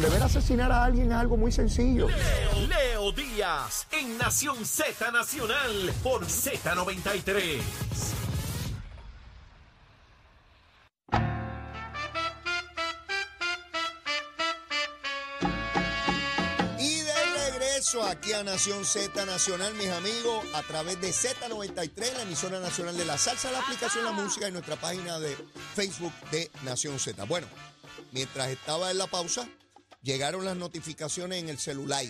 donde ver asesinar a alguien es algo muy sencillo. Leo, Leo Díaz en Nación Z Nacional por Z93. Y de regreso aquí a Nación Z Nacional, mis amigos, a través de Z93, la emisora nacional de la salsa, la aplicación La Música y nuestra página de Facebook de Nación Z. Bueno, mientras estaba en la pausa, llegaron las notificaciones en el celular.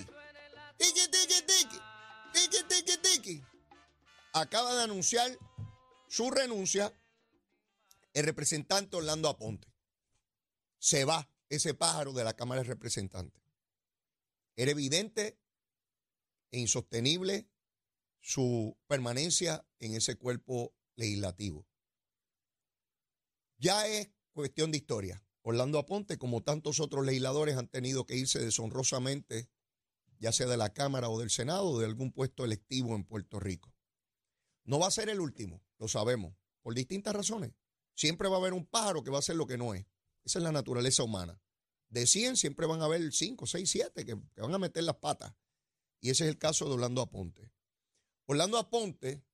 Tiki, tiki, tiki, tiki, tiki, tiki. Acaba de anunciar su renuncia el representante Orlando Aponte. Se va ese pájaro de la Cámara de Representantes. Era evidente e insostenible su permanencia en ese cuerpo legislativo. Ya es cuestión de historia. Orlando Aponte, como tantos otros legisladores, han tenido que irse deshonrosamente, ya sea de la Cámara o del Senado, o de algún puesto electivo en Puerto Rico. No va a ser el último, lo sabemos, por distintas razones. Siempre va a haber un pájaro que va a ser lo que no es. Esa es la naturaleza humana. De 100 siempre van a haber 5, 6, 7 que, que van a meter las patas. Y ese es el caso de Orlando Aponte. Orlando Aponte,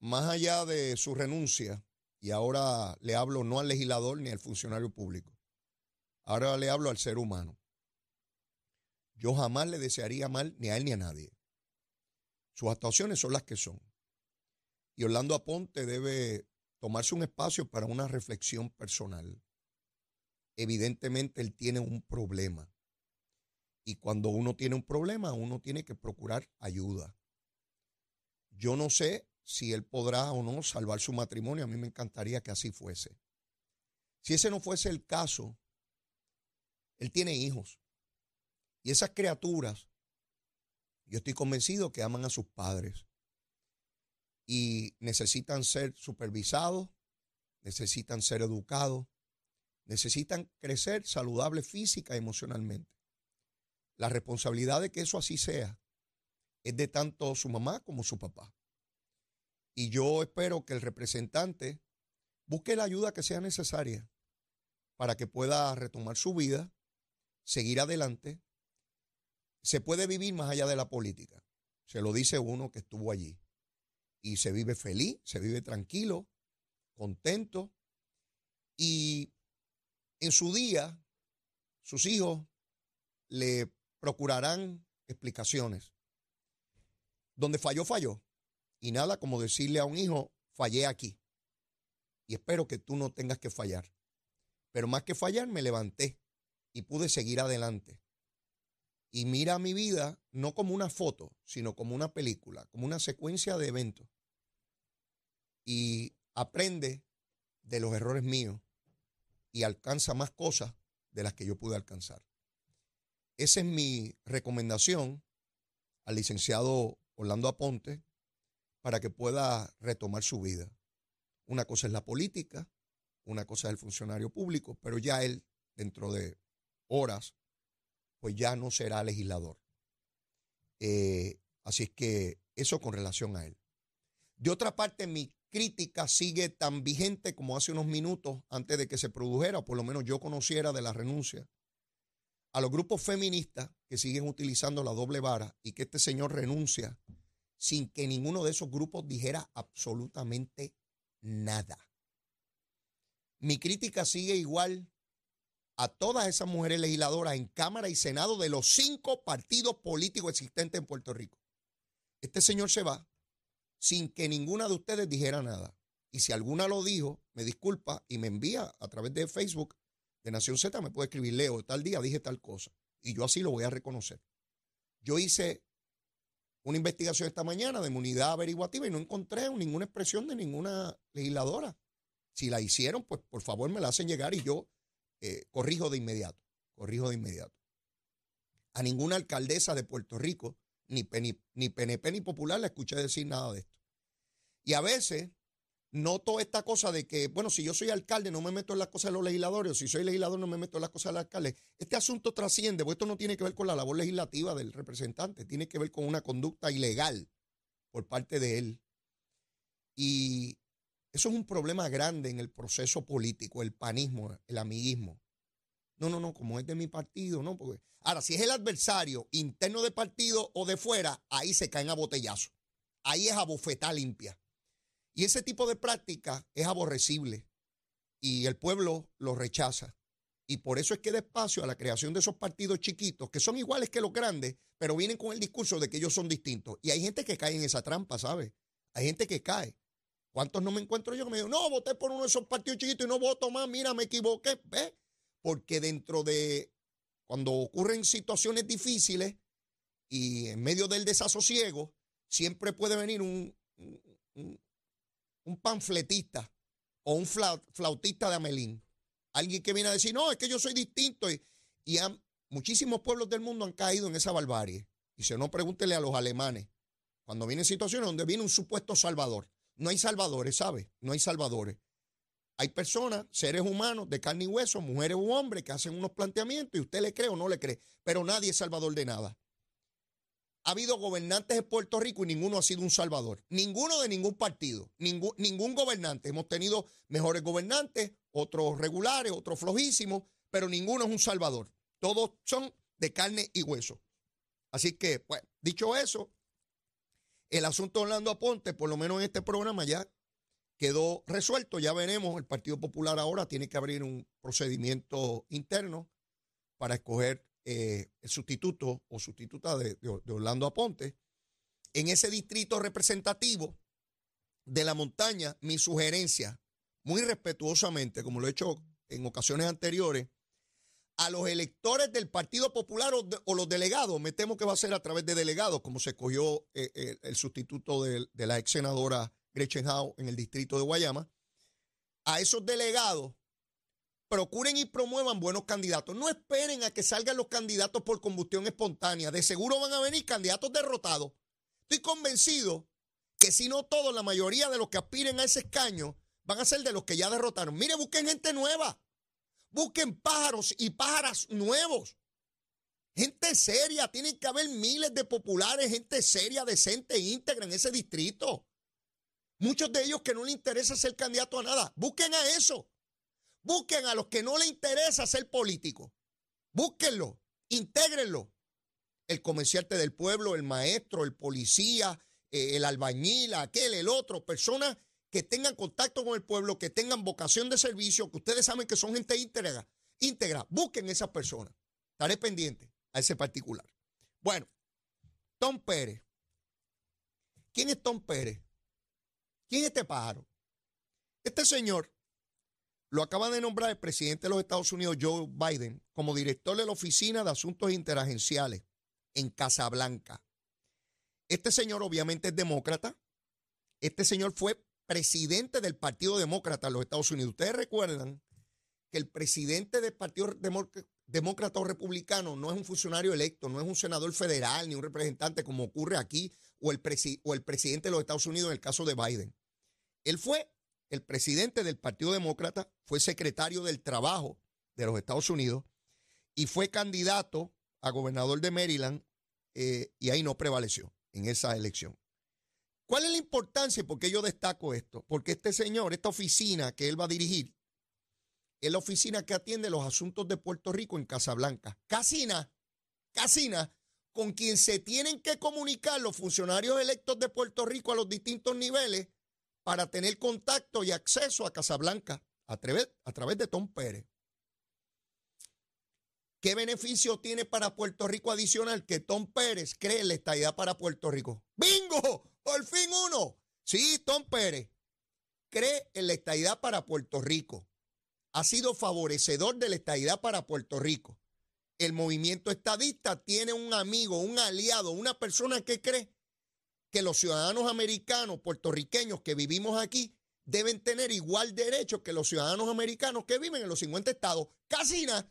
más allá de su renuncia, y ahora le hablo no al legislador ni al funcionario público, ahora le hablo al ser humano. Yo jamás le desearía mal ni a él ni a nadie. Sus actuaciones son las que son. Y Orlando Aponte debe tomarse un espacio para una reflexión personal. Evidentemente él tiene un problema. Y cuando uno tiene un problema, uno tiene que procurar ayuda. Yo no sé si él podrá o no salvar su matrimonio. A mí me encantaría que así fuese. Si ese no fuese el caso, él tiene hijos. Y esas criaturas, yo estoy convencido que aman a sus padres. Y necesitan ser supervisados, necesitan ser educados, necesitan crecer saludable física y emocionalmente. La responsabilidad de que eso así sea es de tanto su mamá como su papá. Y yo espero que el representante busque la ayuda que sea necesaria para que pueda retomar su vida, seguir adelante. Se puede vivir más allá de la política. Se lo dice uno que estuvo allí. Y se vive feliz, se vive tranquilo, contento. Y en su día, sus hijos le procurarán explicaciones. Donde falló, falló. Y nada como decirle a un hijo, fallé aquí. Y espero que tú no tengas que fallar. Pero más que fallar, me levanté y pude seguir adelante. Y mira mi vida no como una foto, sino como una película, como una secuencia de eventos. Y aprende de los errores míos y alcanza más cosas de las que yo pude alcanzar. Esa es mi recomendación al licenciado Orlando Aponte para que pueda retomar su vida. Una cosa es la política, una cosa es el funcionario público, pero ya él, dentro de horas, pues ya no será legislador. Eh, así es que eso con relación a él. De otra parte, mi crítica sigue tan vigente como hace unos minutos antes de que se produjera, o por lo menos yo conociera de la renuncia, a los grupos feministas que siguen utilizando la doble vara y que este señor renuncia sin que ninguno de esos grupos dijera absolutamente nada. Mi crítica sigue igual a todas esas mujeres legisladoras en Cámara y Senado de los cinco partidos políticos existentes en Puerto Rico. Este señor se va sin que ninguna de ustedes dijera nada. Y si alguna lo dijo, me disculpa y me envía a través de Facebook de Nación Z, me puede escribir, Leo, tal día dije tal cosa. Y yo así lo voy a reconocer. Yo hice una investigación esta mañana de unidad averiguativa y no encontré ninguna expresión de ninguna legisladora. Si la hicieron, pues por favor me la hacen llegar y yo eh, corrijo de inmediato, corrijo de inmediato. A ninguna alcaldesa de Puerto Rico, ni, ni, ni PNP ni Popular, le escuché decir nada de esto. Y a veces noto esta cosa de que, bueno, si yo soy alcalde no me meto en las cosas de los legisladores, o si soy legislador no me meto en las cosas del alcalde. Este asunto trasciende, porque esto no tiene que ver con la labor legislativa del representante, tiene que ver con una conducta ilegal por parte de él. Y eso es un problema grande en el proceso político, el panismo, el amiguismo. No, no, no, como es de mi partido, no. Ahora, si es el adversario interno de partido o de fuera, ahí se caen a botellazo. Ahí es a bofetá limpia. Y ese tipo de práctica es aborrecible y el pueblo lo rechaza. Y por eso es que despacio a la creación de esos partidos chiquitos, que son iguales que los grandes, pero vienen con el discurso de que ellos son distintos. Y hay gente que cae en esa trampa, ¿sabes? Hay gente que cae. ¿Cuántos no me encuentro yo que me digo, no, voté por uno de esos partidos chiquitos y no voto más, mira, me equivoqué? ¿Ves? Porque dentro de, cuando ocurren situaciones difíciles y en medio del desasosiego, siempre puede venir un, un, panfletista o un flautista de Amelín. Alguien que viene a decir, no, es que yo soy distinto. Y, y muchísimos pueblos del mundo han caído en esa barbarie. Y si no, pregúntele a los alemanes. Cuando vienen situaciones donde viene un supuesto salvador. No hay salvadores, ¿sabe? No hay salvadores. Hay personas, seres humanos de carne y hueso, mujeres u hombres, que hacen unos planteamientos y usted le cree o no le cree. Pero nadie es salvador de nada. Ha habido gobernantes de Puerto Rico y ninguno ha sido un salvador. Ninguno de ningún partido. Ningún, ningún gobernante. Hemos tenido mejores gobernantes, otros regulares, otros flojísimos, pero ninguno es un salvador. Todos son de carne y hueso. Así que, pues, dicho eso, el asunto de Orlando Aponte, por lo menos en este programa, ya quedó resuelto. Ya veremos, el Partido Popular ahora tiene que abrir un procedimiento interno para escoger eh, el sustituto o sustituta de, Orlando Aponte. En ese distrito representativo de la montaña, mi sugerencia, muy respetuosamente, como lo he hecho en ocasiones anteriores, a los electores del Partido Popular o, los delegados, me temo que va a ser a través de delegados, como se escogió eh, eh, el sustituto de, de, la ex senadora Gretchen Howe en el distrito de Guayama, a esos delegados procuren y promuevan buenos candidatos. No esperen a que salgan los candidatos por combustión espontánea. De seguro van a venir candidatos derrotados. Estoy convencido que si no todos, la mayoría de los que aspiren a ese escaño van a ser de los que ya derrotaron. Mire, busquen gente nueva. Busquen pájaros y pájaras nuevos. Gente seria. Tienen que haber miles de populares, gente seria, decente, íntegra en ese distrito. Muchos de ellos que no les interesa ser candidato a nada. Busquen a eso. Busquen a los que no les interesa ser político. Búsquenlo, intégrenlo. El comerciante del pueblo, el maestro, el policía, eh, el albañil, aquel, el otro, personas que tengan contacto con el pueblo, que tengan vocación de servicio, que ustedes saben que son gente íntegra. íntegra. Busquen esas personas. Estaré pendiente a ese particular. Bueno, Tom Pérez. ¿Quién es Tom Pérez? ¿Quién es este pájaro? Este señor lo acaba de nombrar el presidente de los Estados Unidos, Joe Biden, como director de la Oficina de Asuntos Interagenciales en Casablanca. Este señor obviamente es demócrata. Este señor fue presidente del Partido Demócrata en los Estados Unidos. Ustedes recuerdan que el presidente del Partido Demócrata o Republicano no es un funcionario electo, no es un senador federal ni un representante como ocurre aquí o el, o el presidente de los Estados Unidos en el caso de Biden. Él fue el presidente del Partido Demócrata, fue secretario del Trabajo de los Estados Unidos y fue candidato a gobernador de Maryland eh, y ahí no prevaleció en esa elección. ¿Cuál es la importancia y por qué yo destaco esto? Porque este señor, esta oficina que él va a dirigir, es la oficina que atiende los asuntos de Puerto Rico en Casablanca. Casina, Casina, con quien se tienen que comunicar los funcionarios electos de Puerto Rico a los distintos niveles para tener contacto y acceso a Casablanca a través, a través de Tom Pérez. ¿Qué beneficio tiene para Puerto Rico adicional que Tom Pérez cree la estadidad para Puerto Rico? ¡Bingo! ¡Por fin uno! Sí, Tom Pérez cree en la estadidad para Puerto Rico. Ha sido favorecedor de la estadidad para Puerto Rico. El movimiento estadista tiene un amigo, un aliado, una persona que cree que los ciudadanos americanos, puertorriqueños que vivimos aquí, deben tener igual derecho que los ciudadanos americanos que viven en los 50 estados. Casina,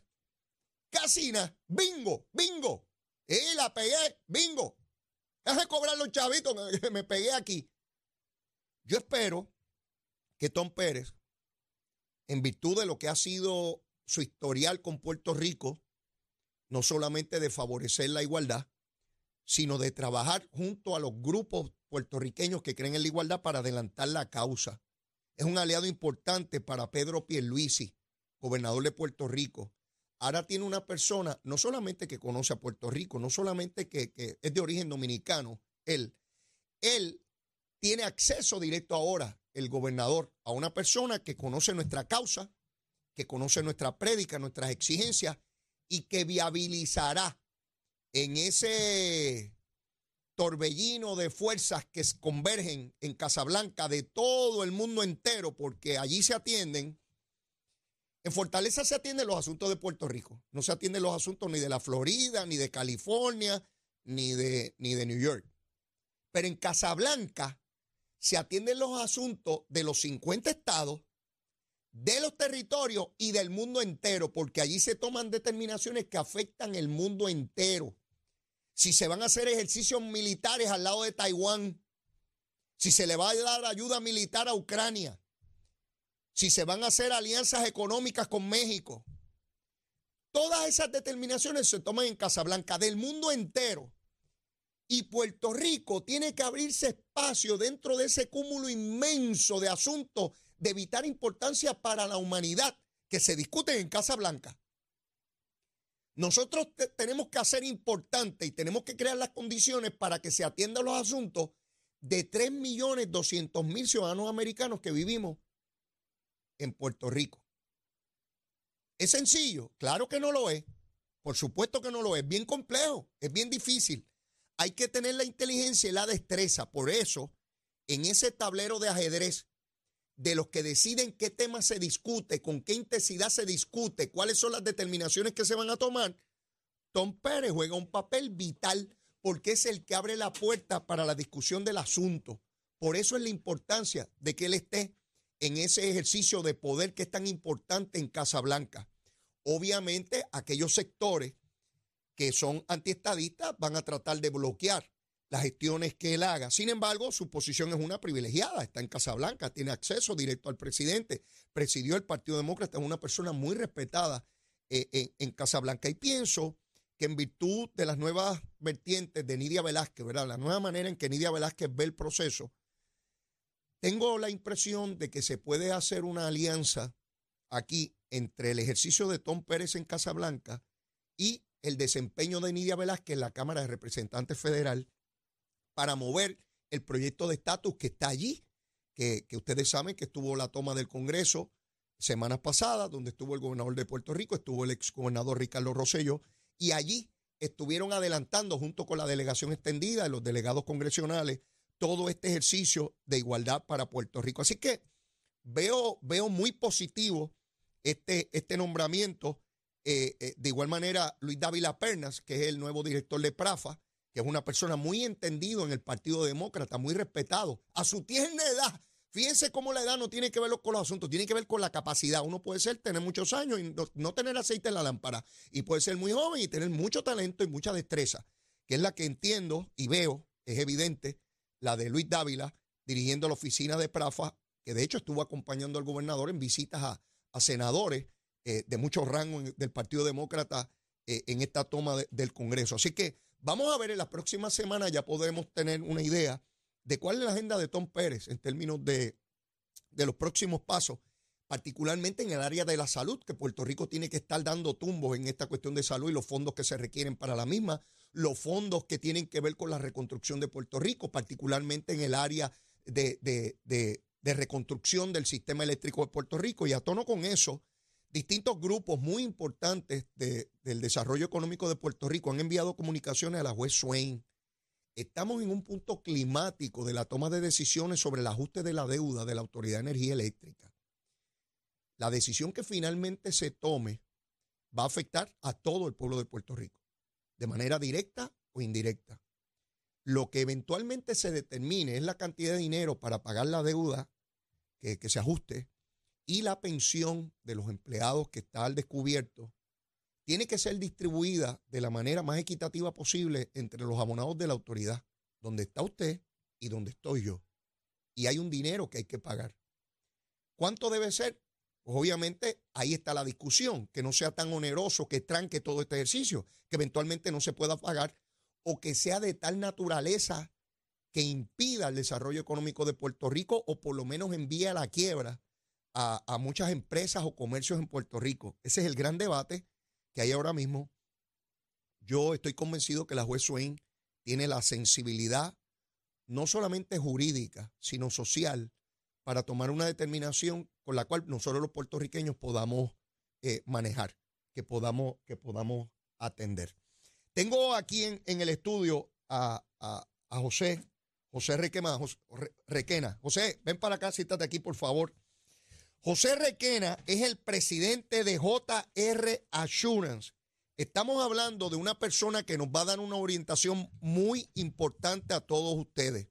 casina, bingo, bingo. Y la pegué, bingo. Deja cobrar los chavitos, me, me pegué aquí. Yo espero que Tom Pérez, en virtud de lo que ha sido su historial con Puerto Rico, no solamente de favorecer la igualdad, sino de trabajar junto a los grupos puertorriqueños que creen en la igualdad para adelantar la causa. Es un aliado importante para Pedro Pierluisi, gobernador de Puerto Rico. Ahora tiene una persona, no solamente que conoce a Puerto Rico, no solamente que, es de origen dominicano, él, él tiene acceso directo ahora, el gobernador, a una persona que conoce nuestra causa, que conoce nuestra prédica, nuestras exigencias y que viabilizará en ese torbellino de fuerzas que convergen en Casablanca de todo el mundo entero, porque allí se atienden. En Fortaleza se atienden los asuntos de Puerto Rico, no se atienden los asuntos ni de la Florida, ni de California, ni de, ni de New York. Pero en Casablanca se atienden los asuntos de los 50 estados, de los territorios y del mundo entero, porque allí se toman determinaciones que afectan el mundo entero si se van a hacer ejercicios militares al lado de Taiwán, si se le va a dar ayuda militar a Ucrania, si se van a hacer alianzas económicas con México. Todas esas determinaciones se toman en Casablanca del mundo entero. Y Puerto Rico tiene que abrirse espacio dentro de ese cúmulo inmenso de asuntos de vital importancia para la humanidad que se discuten en Casablanca. Nosotros tenemos que hacer importante y tenemos que crear las condiciones para que se atiendan los asuntos de 3.200.000 ciudadanos americanos que vivimos en Puerto Rico. ¿Es sencillo? Claro que no lo es. Por supuesto que no lo es. Bien complejo, es bien difícil. Hay que tener la inteligencia y la destreza. Por eso, en ese tablero de ajedrez, de los que deciden qué tema se discute, con qué intensidad se discute, cuáles son las determinaciones que se van a tomar, Tom Pérez juega un papel vital porque es el que abre la puerta para la discusión del asunto. Por eso es la importancia de que él esté en ese ejercicio de poder que es tan importante en Casablanca. Obviamente, aquellos sectores que son antiestadistas van a tratar de bloquear las gestiones que él haga. Sin embargo, su posición es una privilegiada. Está en Casablanca, tiene acceso directo al presidente, presidió el Partido Demócrata, es una persona muy respetada eh, en, Casablanca. Y pienso que en virtud de las nuevas vertientes de Nidia Velázquez, ¿verdad? La nueva manera en que Nidia Velázquez ve el proceso, tengo la impresión de que se puede hacer una alianza aquí entre el ejercicio de Tom Pérez en Casablanca y el desempeño de Nidia Velázquez en la Cámara de Representantes Federal para mover el proyecto de estatus que está allí, que, ustedes saben que estuvo la toma del Congreso semanas pasadas, donde estuvo el gobernador de Puerto Rico, estuvo el ex gobernador Ricardo Rosello, y allí estuvieron adelantando junto con la delegación extendida de los delegados congresionales todo este ejercicio de igualdad para Puerto Rico. Así que veo, veo muy positivo este, este nombramiento. Eh, eh, de igual manera, Luis Dávila Pernas, que es el nuevo director de Prafa, que es una persona muy entendido en el Partido Demócrata, muy respetado, a su tierna edad. Fíjense cómo la edad no tiene que ver con los asuntos, tiene que ver con la capacidad. Uno puede ser tener muchos años y no, tener aceite en la lámpara. Y puede ser muy joven y tener mucho talento y mucha destreza, que es la que entiendo y veo, es evidente, la de Luis Dávila, dirigiendo la oficina de Prafa, que de hecho estuvo acompañando al gobernador en visitas a, senadores eh, de mucho rango del Partido Demócrata eh, en esta toma del Congreso. Así que Vamos a ver en las próximas semanas, ya podemos tener una idea de cuál es la agenda de Tom Pérez en términos de, de los próximos pasos, particularmente en el área de la salud, que Puerto Rico tiene que estar dando tumbos en esta cuestión de salud y los fondos que se requieren para la misma, los fondos que tienen que ver con la reconstrucción de Puerto Rico, particularmente en el área de, reconstrucción del sistema eléctrico de Puerto Rico. Y a tono con eso, distintos grupos muy importantes del desarrollo económico de Puerto Rico han enviado comunicaciones a la juez Swain. Estamos en un punto climático de la toma de decisiones sobre el ajuste de la deuda de la Autoridad de Energía Eléctrica. La decisión que finalmente se tome va a afectar a todo el pueblo de Puerto Rico, de manera directa o indirecta. Lo que eventualmente se determine es la cantidad de dinero para pagar la deuda que, que se ajuste y la pensión de los empleados que está al descubierto tiene que ser distribuida de la manera más equitativa posible entre los abonados de la autoridad, donde está usted y donde estoy yo. Y hay un dinero que hay que pagar. ¿Cuánto debe ser? Pues obviamente ahí está la discusión, que no sea tan oneroso que tranque todo este ejercicio, que eventualmente no se pueda pagar o que sea de tal naturaleza que impida el desarrollo económico de Puerto Rico o por lo menos envíe a la quiebra a, muchas empresas o comercios en Puerto Rico. Ese es el gran debate que hay ahora mismo, yo estoy convencido que la juez Swain tiene la sensibilidad no solamente jurídica, sino social, para tomar una determinación con la cual nosotros los puertorriqueños podamos eh, manejar, que podamos, que podamos atender. Tengo aquí en, el estudio a, José, José Requena, José, Requena. José, ven para acá, siéntate aquí, por favor. José Requena es el presidente de JR Assurance. Estamos hablando de una persona que nos va a dar una orientación muy importante a todos ustedes.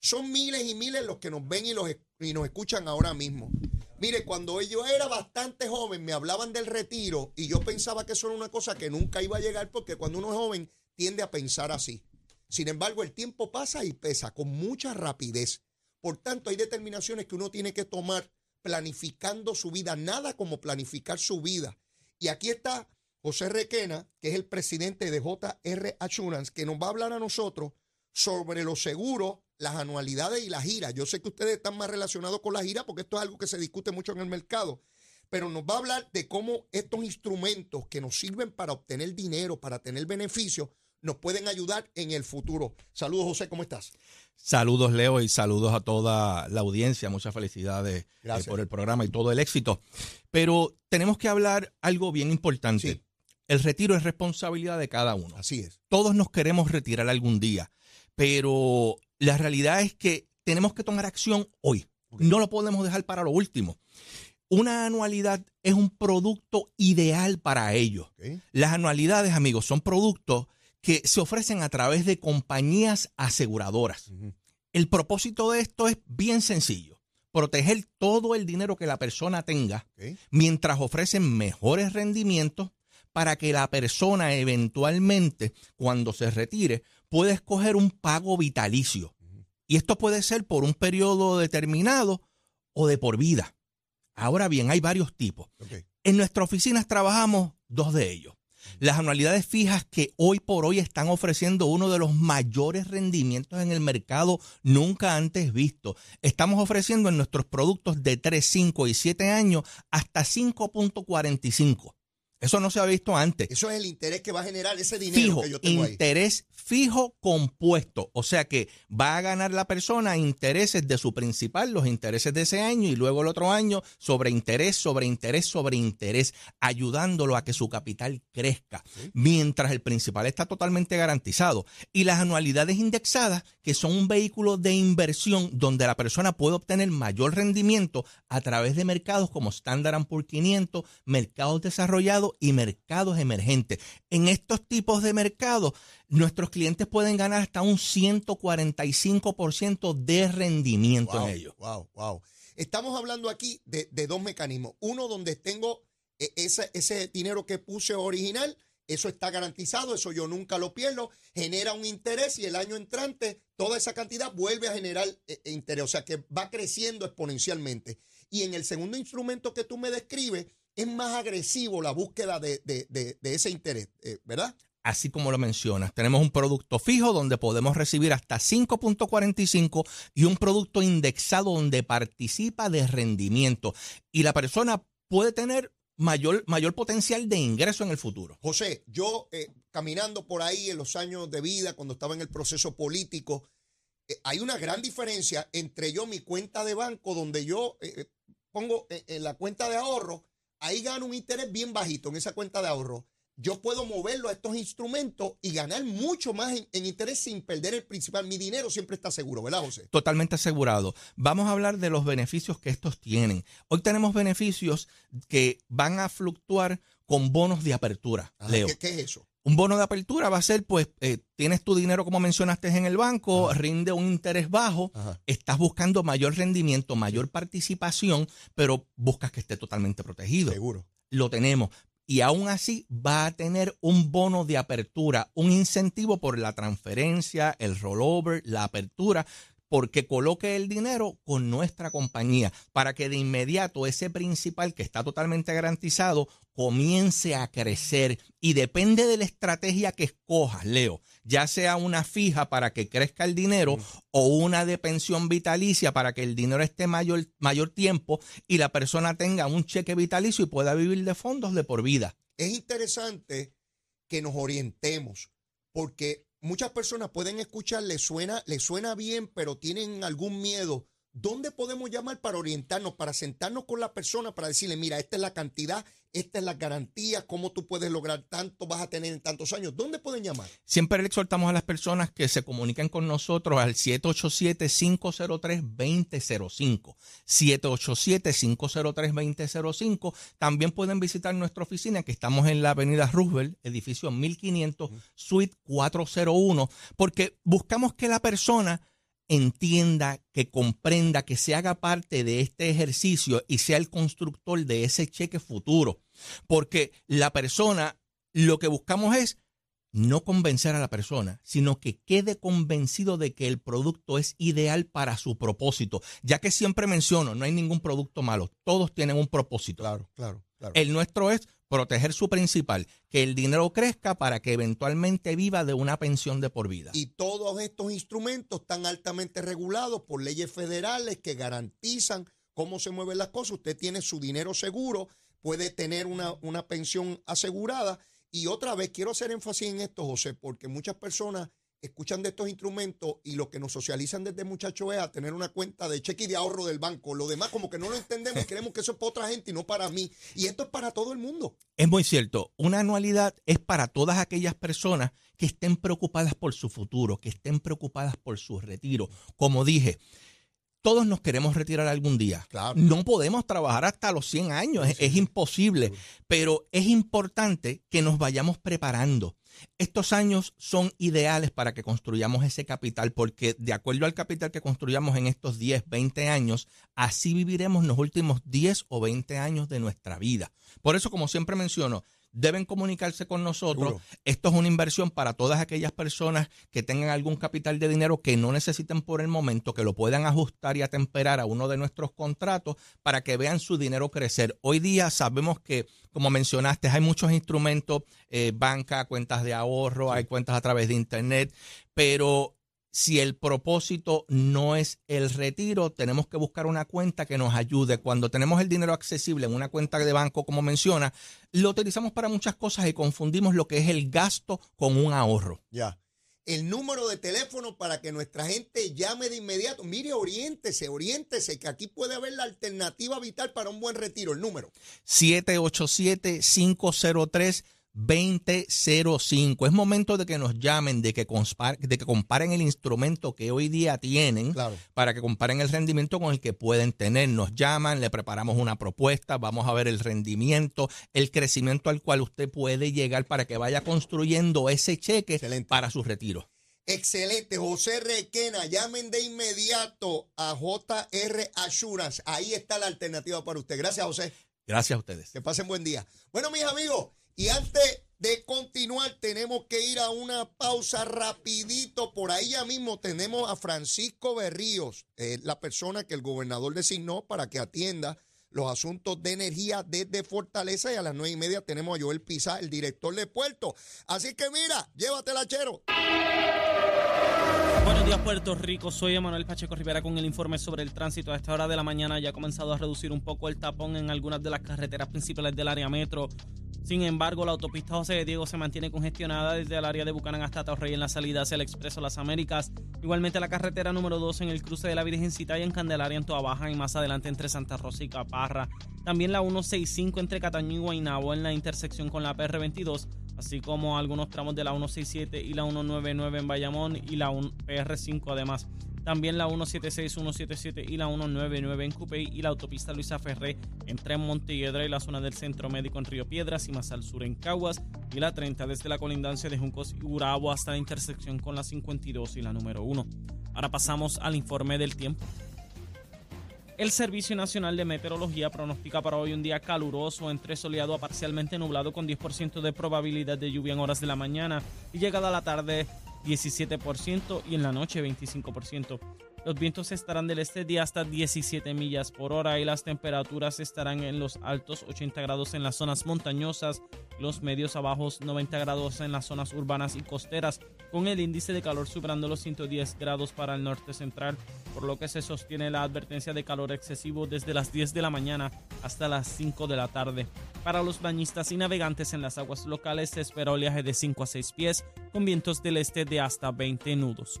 Son miles y miles los que nos ven y, los, y nos escuchan ahora mismo. Mire, cuando yo era bastante joven me hablaban del retiro y yo pensaba que eso era una cosa que nunca iba a llegar porque cuando uno es joven tiende a pensar así. Sin embargo, el tiempo pasa y pesa con mucha rapidez. Por tanto, hay determinaciones que uno tiene que tomar planificando su vida, nada como planificar su vida. Y aquí está José Requena, que es el presidente de JR Assurance, que nos va a hablar a nosotros sobre los seguros, las anualidades y las giras. Yo sé que ustedes están más relacionados con las giras porque esto es algo que se discute mucho en el mercado, pero nos va a hablar de cómo estos instrumentos que nos sirven para obtener dinero, para tener beneficios, nos pueden ayudar en el futuro. Saludos, José, ¿cómo estás? Saludos, Leo, y saludos a toda la audiencia. Muchas felicidades eh, por el programa y todo el éxito. Pero tenemos que hablar algo bien importante. El retiro es responsabilidad de cada uno. Así es. Todos nos queremos retirar algún día, pero la realidad es que tenemos que tomar acción hoy. No lo podemos dejar para lo último. Una anualidad es un producto ideal para ello. Las anualidades, amigos, son productos que se ofrecen a través de compañías aseguradoras. El propósito de esto es bien sencillo. Proteger todo el dinero que la persona tenga mientras ofrecen mejores rendimientos para que la persona eventualmente, cuando se retire, pueda escoger un pago vitalicio. Y esto puede ser por un periodo determinado o de por vida. Ahora bien, hay varios tipos. En nuestras oficinas trabajamos dos de ellos. Las anualidades fijas que hoy por hoy están ofreciendo uno de los mayores rendimientos en el mercado nunca antes visto. Estamos ofreciendo en nuestros productos de 3, 5 y 7 años hasta 5.45. Eso no se ha visto antes. Eso es el interés que va a generar ese dinero que yo tengo interés fijo compuesto. O sea que va a ganar la persona intereses de su principal, los intereses de ese año y luego el otro año sobre interés, sobre interés, sobre interés, ayudándolo a que su capital crezca. Mientras el principal está totalmente garantizado. Y las anualidades indexadas, que son un vehículo de inversión donde la persona puede obtener mayor rendimiento a través de mercados como Standard Poor's 500, mercados desarrollados y mercados emergentes. En estos tipos de mercados, nuestros clientes pueden ganar hasta un 145% de rendimiento en ellos. Wow, wow. Estamos hablando aquí de, dos mecanismos. Uno donde tengo eh, ese, ese dinero que puse original, eso está garantizado, eso yo nunca lo pierdo, genera un interés y el año entrante toda esa cantidad vuelve a generar eh, interés, o sea que va creciendo exponencialmente. Y en el segundo instrumento que tú me describes, es más agresivo la búsqueda de, ese interés, eh, ¿verdad? Así como lo mencionas, tenemos un producto fijo donde podemos recibir hasta 5.45 y un producto indexado donde participa de rendimiento. Y la persona puede tener mayor, mayor potencial de ingreso en el futuro. José, yo eh, caminando por ahí en los años de vida, cuando estaba en el proceso político, eh, hay una gran diferencia entre yo, mi cuenta de banco, donde yo pongo en la cuenta de ahorro ahí gano un interés bien bajito en esa cuenta de ahorro. Yo puedo moverlo a estos instrumentos y ganar mucho más en, interés sin perder el principal. Mi dinero siempre está seguro, ¿verdad, José? Totalmente asegurado. Vamos a hablar de los beneficios que estos tienen. Hoy tenemos beneficios que van a fluctuar con bonos de apertura. Leo. ¿qué, es eso? Un bono de apertura va a ser, pues, eh, tienes tu dinero como mencionaste en el banco, rinde un interés bajo, estás buscando mayor rendimiento, mayor participación, pero buscas que esté totalmente protegido. Seguro. Lo tenemos. Y aún así va a tener un bono de apertura, un incentivo por la transferencia, el rollover, la apertura, porque coloque el dinero con nuestra compañía para que de inmediato ese principal que está totalmente garantizado comience a crecer y depende de la estrategia que escojas, Leo, ya sea una fija para que crezca el dinero o una de pensión vitalicia para que el dinero esté mayor, mayor tiempo y la persona tenga un cheque vitalicio y pueda vivir de fondos de por vida. es interesante que nos orientemos, porque muchas personas pueden escuchar, les suena, les suena bien, pero tienen algún miedo. ¿Dónde podemos llamar para orientarnos, para sentarnos con la persona, para decirle, mira, esta es la cantidad, esta es la garantía, cómo tú puedes lograr tanto, vas a tener en tantos años? ¿Dónde pueden llamar? Siempre le exhortamos a las personas que se comuniquen con nosotros al 787-503-2005. 787-503-2005. También pueden visitar nuestra oficina, que estamos en la avenida Roosevelt, edificio 1500, suite 401, porque buscamos que la persona entienda, que comprenda, que se haga parte de este ejercicio y sea el constructor de ese cheque futuro. Porque la persona, lo que buscamos es no convencer a la persona, sino que quede convencido de que el producto es ideal para su propósito. Ya que siempre menciono, no hay ningún producto malo, todos tienen un propósito. Claro, claro, claro. El nuestro es proteger su principal, que el dinero crezca para que eventualmente viva de una pensión de por vida. Y todos estos instrumentos están altamente regulados por leyes federales que garantizan cómo se mueven las cosas. Usted tiene su dinero seguro, puede tener una, una pensión asegurada. Y otra vez quiero hacer énfasis en esto, José, porque muchas personas escuchan de estos instrumentos y lo que nos socializan desde muchacho es a tener una cuenta de cheque y de ahorro del banco. Lo demás como que no lo entendemos, creemos que eso es para otra gente y no para mí. Y esto es para todo el mundo. Es muy cierto, una anualidad es para todas aquellas personas que estén preocupadas por su futuro, que estén preocupadas por su retiro. Como dije, todos nos queremos retirar algún día. Claro. No podemos trabajar hasta los 100 años, es, es imposible, pero es importante que nos vayamos preparando. Estos años son ideales para que construyamos ese capital porque de acuerdo al capital que construyamos en estos 10, 20 años, así viviremos los últimos 10 o 20 años de nuestra vida. Por eso, como siempre menciono, deben comunicarse con nosotros. Seguro. Esto es una inversión para todas aquellas personas que tengan algún capital de dinero que no necesiten por el momento, que lo puedan ajustar y atemperar a uno de nuestros contratos para que vean su dinero crecer. Hoy día sabemos que, como mencionaste, hay muchos instrumentos, eh, banca, cuentas de ahorro, hay cuentas a través de internet, pero si el propósito no es el retiro, tenemos que buscar una cuenta que nos ayude. Cuando tenemos el dinero accesible en una cuenta de banco, como menciona, lo utilizamos para muchas cosas y confundimos lo que es el gasto con un ahorro. Ya. El número de teléfono para que nuestra gente llame de inmediato. Mire, oriéntese, oriéntese, que aquí puede haber la alternativa vital para un buen retiro. El número. 787-503. 2005. Es momento de que nos llamen, de que, conspar- de que comparen el instrumento que hoy día tienen Claro. para que comparen el rendimiento con el que pueden tener. Nos llaman, le preparamos una propuesta, vamos a ver el rendimiento, el crecimiento al cual usted puede llegar para que vaya construyendo ese cheque Excelente. para su retiro. Excelente, José Requena, llamen de inmediato a JR Assurance. Ahí está la alternativa para usted. Gracias, José. Gracias a ustedes. Que pasen buen día. Bueno, mis amigos, y antes de continuar, tenemos que ir a una pausa rapidito. Por ahí ya mismo tenemos a Francisco Berríos, eh, la persona que el gobernador designó para que atienda los asuntos de energía desde Fortaleza. Y a las nueve y media tenemos a Joel Pizá, el director de Puerto. Así que mira, llévatela, chero. Buenos días Puerto Rico, soy Emanuel Pacheco Rivera con el informe sobre el tránsito. A esta hora de la mañana ya ha comenzado a reducir un poco el tapón en algunas de las carreteras principales del área metro. Sin embargo, la autopista José de Diego se mantiene congestionada desde el área de Bucanán hasta Torrey en la salida hacia el Expreso Las Américas. Igualmente la carretera número 2 en el cruce de la Virgencita y en Candelaria en Toa Baja y más adelante entre Santa Rosa y Caparra. También la 165 entre Cataño y Guaynabo en la intersección con la PR22 así como algunos tramos de la 167 y la 199 en Bayamón y la 1 PR5 además. También la 176, 177 y la 199 en Cupey y la autopista Luisa Ferré entre Montelledra y la zona del Centro Médico en Río Piedras y más al sur en Caguas y la 30 desde la colindancia de Juncos y Urabo hasta la intersección con la 52 y la número 1. Ahora pasamos al informe del tiempo. El Servicio Nacional de Meteorología pronostica para hoy un día caluroso entre soleado a parcialmente nublado con 10% de probabilidad de lluvia en horas de la mañana y llegada a la tarde 17% y en la noche 25%. Los vientos estarán del este de hasta 17 millas por hora y las temperaturas estarán en los altos 80 grados en las zonas montañosas los medios a bajos 90 grados en las zonas urbanas y costeras, con el índice de calor superando los 110 grados para el norte central, por lo que se sostiene la advertencia de calor excesivo desde las 10 de la mañana hasta las 5 de la tarde. Para los bañistas y navegantes en las aguas locales se espera oleaje de 5 a 6 pies, con vientos del este de hasta 20 nudos.